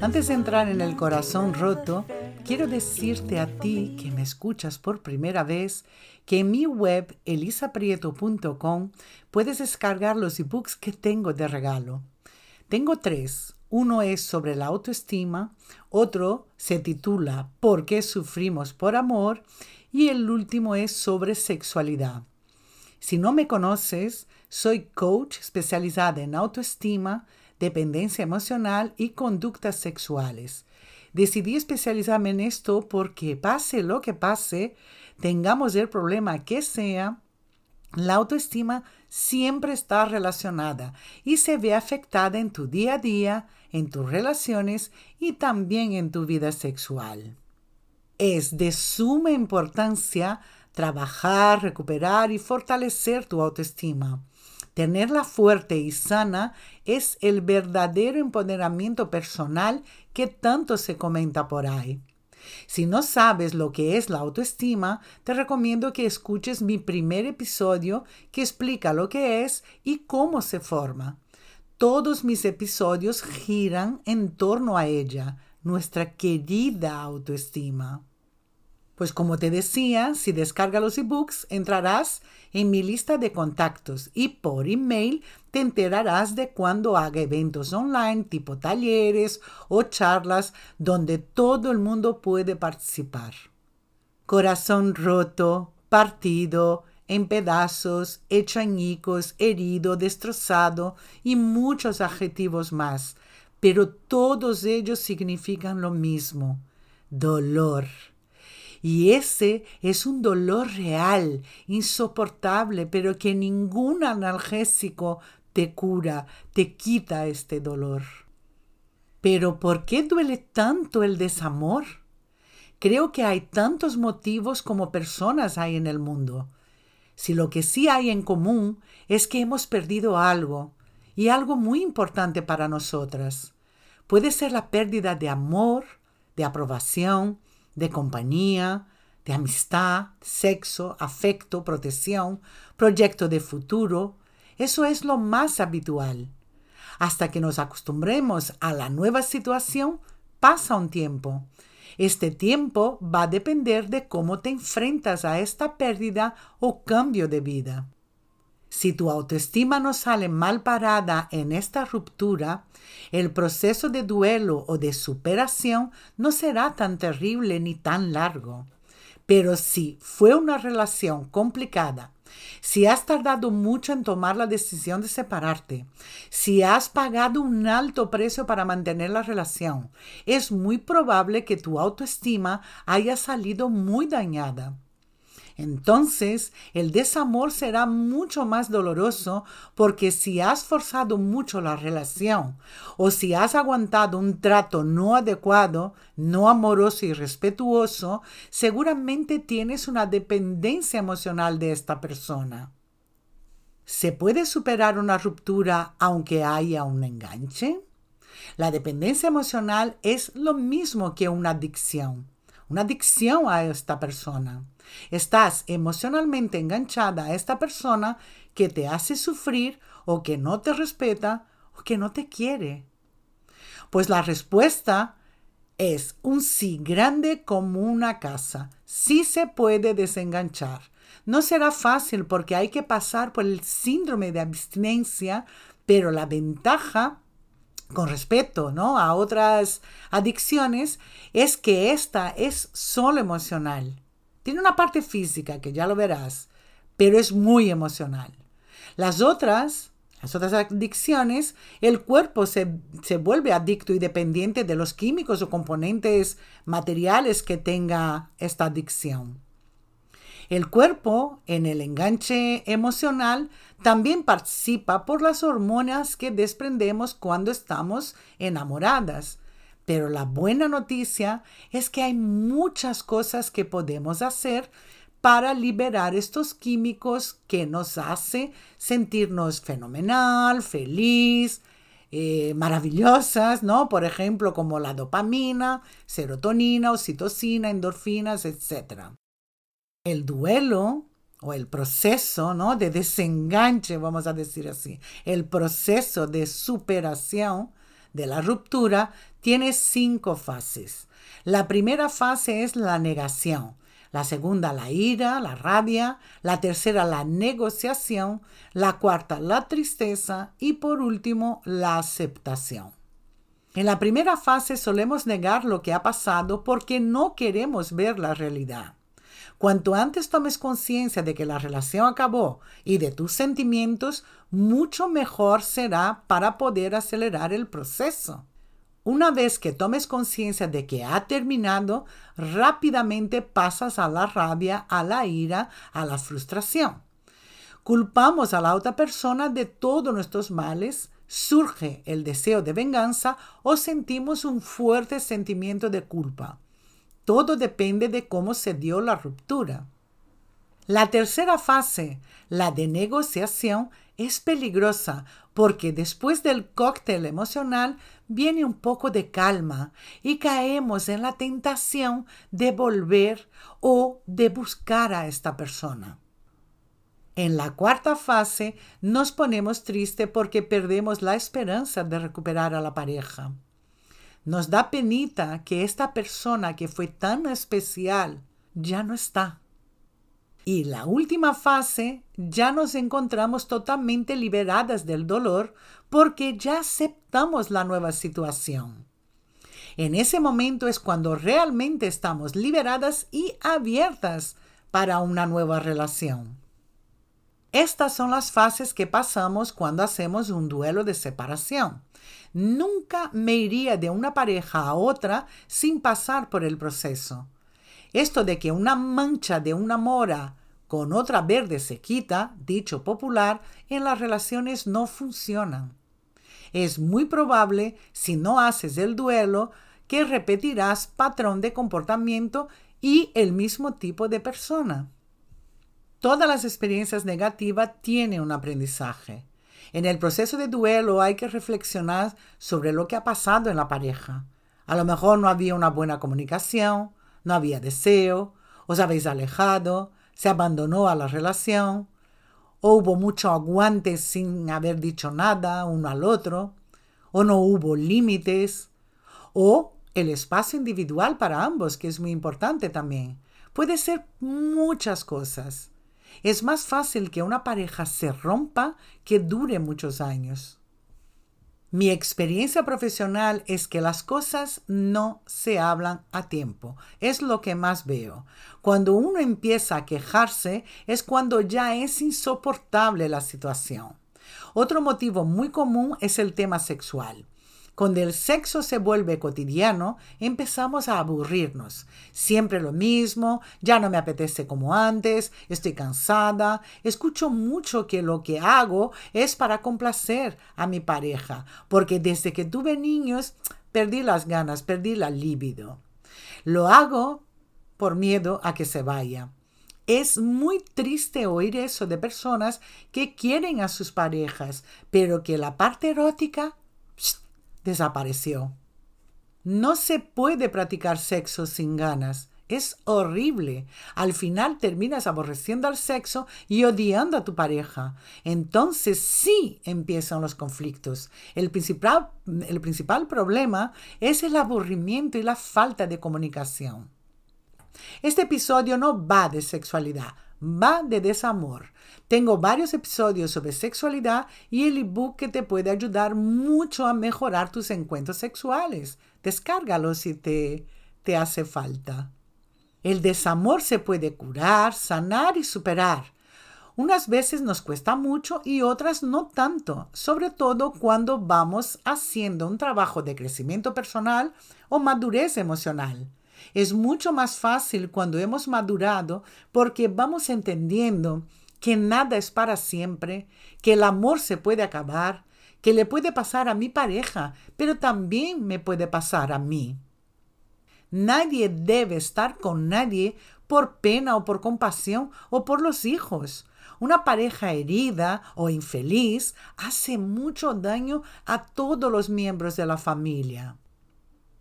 Antes de entrar en el corazón roto, quiero decirte a ti que me escuchas por primera vez que en mi web elisaprieto.com puedes descargar los ebooks que tengo de regalo. Tengo tres. Uno es sobre la autoestima, otro se titula ¿Por qué sufrimos por amor? y el último es sobre sexualidad. Si no me conoces, soy coach especializada en autoestima, dependencia emocional y conductas sexuales. Decidí especializarme en esto porque pase lo que pase, tengamos el problema que sea, la autoestima siempre está relacionada y se ve afectada en tu día a día, en tus relaciones y también en tu vida sexual. Es de suma importancia trabajar, recuperar y fortalecer tu autoestima. Tenerla fuerte y sana es el verdadero empoderamiento personal que tanto se comenta por ahí. Si no sabes lo que es la autoestima, te recomiendo que escuches mi primer episodio que explica lo que es y cómo se forma. Todos mis episodios giran en torno a ella, nuestra querida autoestima. Pues como te decía, si descargas los ebooks, entrarás en mi lista de contactos y por email te enterarás de cuando haga eventos online tipo talleres o charlas donde todo el mundo puede participar. Corazón roto, partido, en pedazos, hecho añicos, herido, destrozado y muchos adjetivos más, pero todos ellos significan lo mismo, dolor. Y ese es un dolor real, insoportable, pero que ningún analgésico te cura, te quita este dolor. Pero ¿por qué duele tanto el desamor? Creo que hay tantos motivos como personas hay en el mundo. Si lo que sí hay en común es que hemos perdido algo, y algo muy importante para nosotras. Puede ser la pérdida de amor, de aprobación, de compañía, de amistad, sexo, afecto, protección, proyecto de futuro. Eso es lo más habitual. Hasta que nos acostumbremos a la nueva situación, pasa un tiempo. Este tiempo va a depender de cómo te enfrentas a esta pérdida o cambio de vida. Si tu autoestima no sale mal parada en esta ruptura, el proceso de duelo o de superación no será tan terrible ni tan largo. Pero si fue una relación complicada, si has tardado mucho en tomar la decisión de separarte, si has pagado un alto precio para mantener la relación, es muy probable que tu autoestima haya salido muy dañada entonces el desamor será mucho más doloroso porque si has forzado mucho la relación o si has aguantado un trato no adecuado, no amoroso y respetuoso, seguramente tienes una dependencia emocional de esta persona. ¿Se puede superar una ruptura aunque haya un enganche? La dependencia emocional es lo mismo que una adicción, una adicción a esta persona. Estás emocionalmente enganchada a esta persona que te hace sufrir o que no te respeta o que no te quiere. Pues la respuesta es un sí grande como una casa. Sí se puede desenganchar. No será fácil porque hay que pasar por el síndrome de abstinencia, pero la ventaja con respecto ¿no? a otras adicciones es que esta es solo emocional. Tiene una parte física, que ya lo verás, pero es muy emocional. Las otras, las otras adicciones, el cuerpo se, se vuelve adicto y dependiente de los químicos o componentes materiales que tenga esta adicción. El cuerpo, en el enganche emocional, también participa por las hormonas que desprendemos cuando estamos enamoradas, Pero la buena noticia es que hay muchas cosas que podemos hacer para liberar estos químicos que nos hace sentirnos fenomenal, feliz, eh, maravillosas, ¿no? Por ejemplo, como la dopamina, serotonina, oxitocina, endorfinas, etc. El duelo o el proceso, ¿no? De desenganche, vamos a decir así, el proceso de superación de la ruptura tiene cinco fases. La primera fase es la negación, la segunda la ira, la rabia, la tercera la negociación, la cuarta la tristeza y por último la aceptación. En la primera fase solemos negar lo que ha pasado porque no queremos ver la realidad. Cuanto antes tomes conciencia de que la relación acabó y de tus sentimientos, mucho mejor será para poder acelerar el proceso. Una vez que tomes conciencia de que ha terminado, rápidamente pasas a la rabia, a la ira, a la frustración. Culpamos a la otra persona de todos nuestros males, surge el deseo de venganza o sentimos un fuerte sentimiento de culpa. Todo depende de cómo se dio la ruptura. La tercera fase, la de negociación, es peligrosa porque después del cóctel emocional viene un poco de calma y caemos en la tentación de volver o de buscar a esta persona. En la cuarta fase nos ponemos tristes porque perdemos la esperanza de recuperar a la pareja. Nos da penita que esta persona que fue tan especial ya no está. Y la última fase, ya nos encontramos totalmente liberadas del dolor porque ya aceptamos la nueva situación. En ese momento es cuando realmente estamos liberadas y abiertas para una nueva relación. Estas son las fases que pasamos cuando hacemos un duelo de separación. Nunca me iría de una pareja a otra sin pasar por el proceso. Esto de que una mancha de una mora con otra verde se quita, dicho popular, en las relaciones no funcionan. Es muy probable, si no haces el duelo, que repetirás patrón de comportamiento y el mismo tipo de persona. Todas las experiencias negativas tienen un aprendizaje. En el proceso de duelo hay que reflexionar sobre lo que ha pasado en la pareja. A lo mejor no había una buena comunicación, no había deseo, os habéis alejado, se abandonó a la relación, o hubo mucho aguante sin haber dicho nada uno al otro, o no hubo límites, o el espacio individual para ambos, que es muy importante también. Puede ser muchas cosas. Es más fácil que una pareja se rompa que dure muchos años. Mi experiencia profesional es que las cosas no se hablan a tiempo. Es lo que más veo. Cuando uno empieza a quejarse es cuando ya es insoportable la situación. Otro motivo muy común es el tema sexual. Cuando el sexo se vuelve cotidiano, empezamos a aburrirnos. Siempre lo mismo, ya no me apetece como antes, estoy cansada, escucho mucho que lo que hago es para complacer a mi pareja, porque desde que tuve niños perdí las ganas, perdí la libido. Lo hago por miedo a que se vaya. Es muy triste oír eso de personas que quieren a sus parejas, pero que la parte erótica desapareció. No se puede practicar sexo sin ganas. Es horrible. Al final terminas aborreciendo al sexo y odiando a tu pareja. Entonces sí empiezan los conflictos. El principal, el principal problema es el aburrimiento y la falta de comunicación. Este episodio no va de sexualidad, va de desamor. Tengo varios episodios sobre sexualidad y el ebook que te puede ayudar mucho a mejorar tus encuentros sexuales. Descárgalo si te, te hace falta. El desamor se puede curar, sanar y superar. Unas veces nos cuesta mucho y otras no tanto, sobre todo cuando vamos haciendo un trabajo de crecimiento personal o madurez emocional. Es mucho más fácil cuando hemos madurado porque vamos entendiendo que nada es para siempre, que el amor se puede acabar, que le puede pasar a mi pareja, pero también me puede pasar a mí. Nadie debe estar con nadie por pena o por compasión o por los hijos. Una pareja herida o infeliz hace mucho daño a todos los miembros de la familia.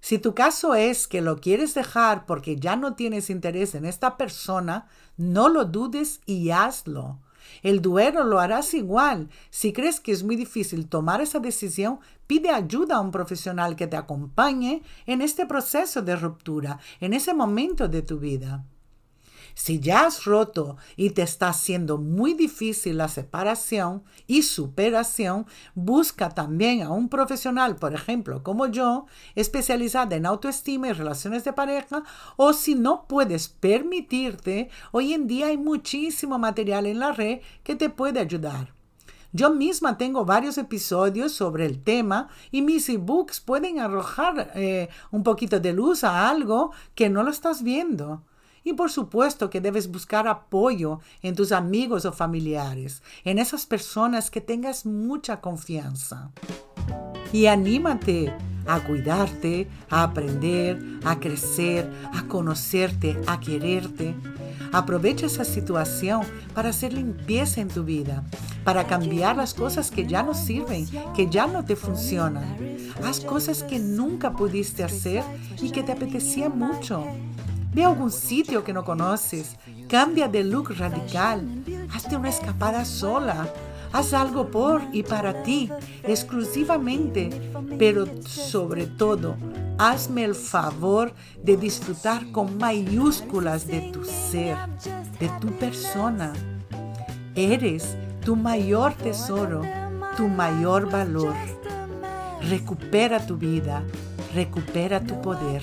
Si tu caso es que lo quieres dejar porque ya no tienes interés en esta persona, no lo dudes y hazlo. El duelo lo harás igual. Si crees que es muy difícil tomar esa decisión, pide ayuda a un profesional que te acompañe en este proceso de ruptura, en ese momento de tu vida. Si ya has roto y te está haciendo muy difícil la separación y superación, busca también a un profesional, por ejemplo, como yo, especializada en autoestima y relaciones de pareja, o si no puedes permitirte, hoy en día hay muchísimo material en la red que te puede ayudar. Yo misma tengo varios episodios sobre el tema y mis ebooks pueden arrojar eh, un poquito de luz a algo que no lo estás viendo. Y por supuesto que debes buscar apoyo en tus amigos o familiares, en esas personas que tengas mucha confianza. Y anímate a cuidarte, a aprender, a crecer, a conocerte, a quererte. Aprovecha esa situación para hacer limpieza en tu vida, para cambiar las cosas que ya no sirven, que ya no te funcionan. Haz cosas que nunca pudiste hacer y que te apetecía mucho. Ve a algún sitio que no conoces, cambia de look radical, hazte una escapada sola, haz algo por y para ti, exclusivamente, pero sobre todo, hazme el favor de disfrutar con mayúsculas de tu ser, de tu persona. Eres tu mayor tesoro, tu mayor valor. Recupera tu vida, recupera tu poder.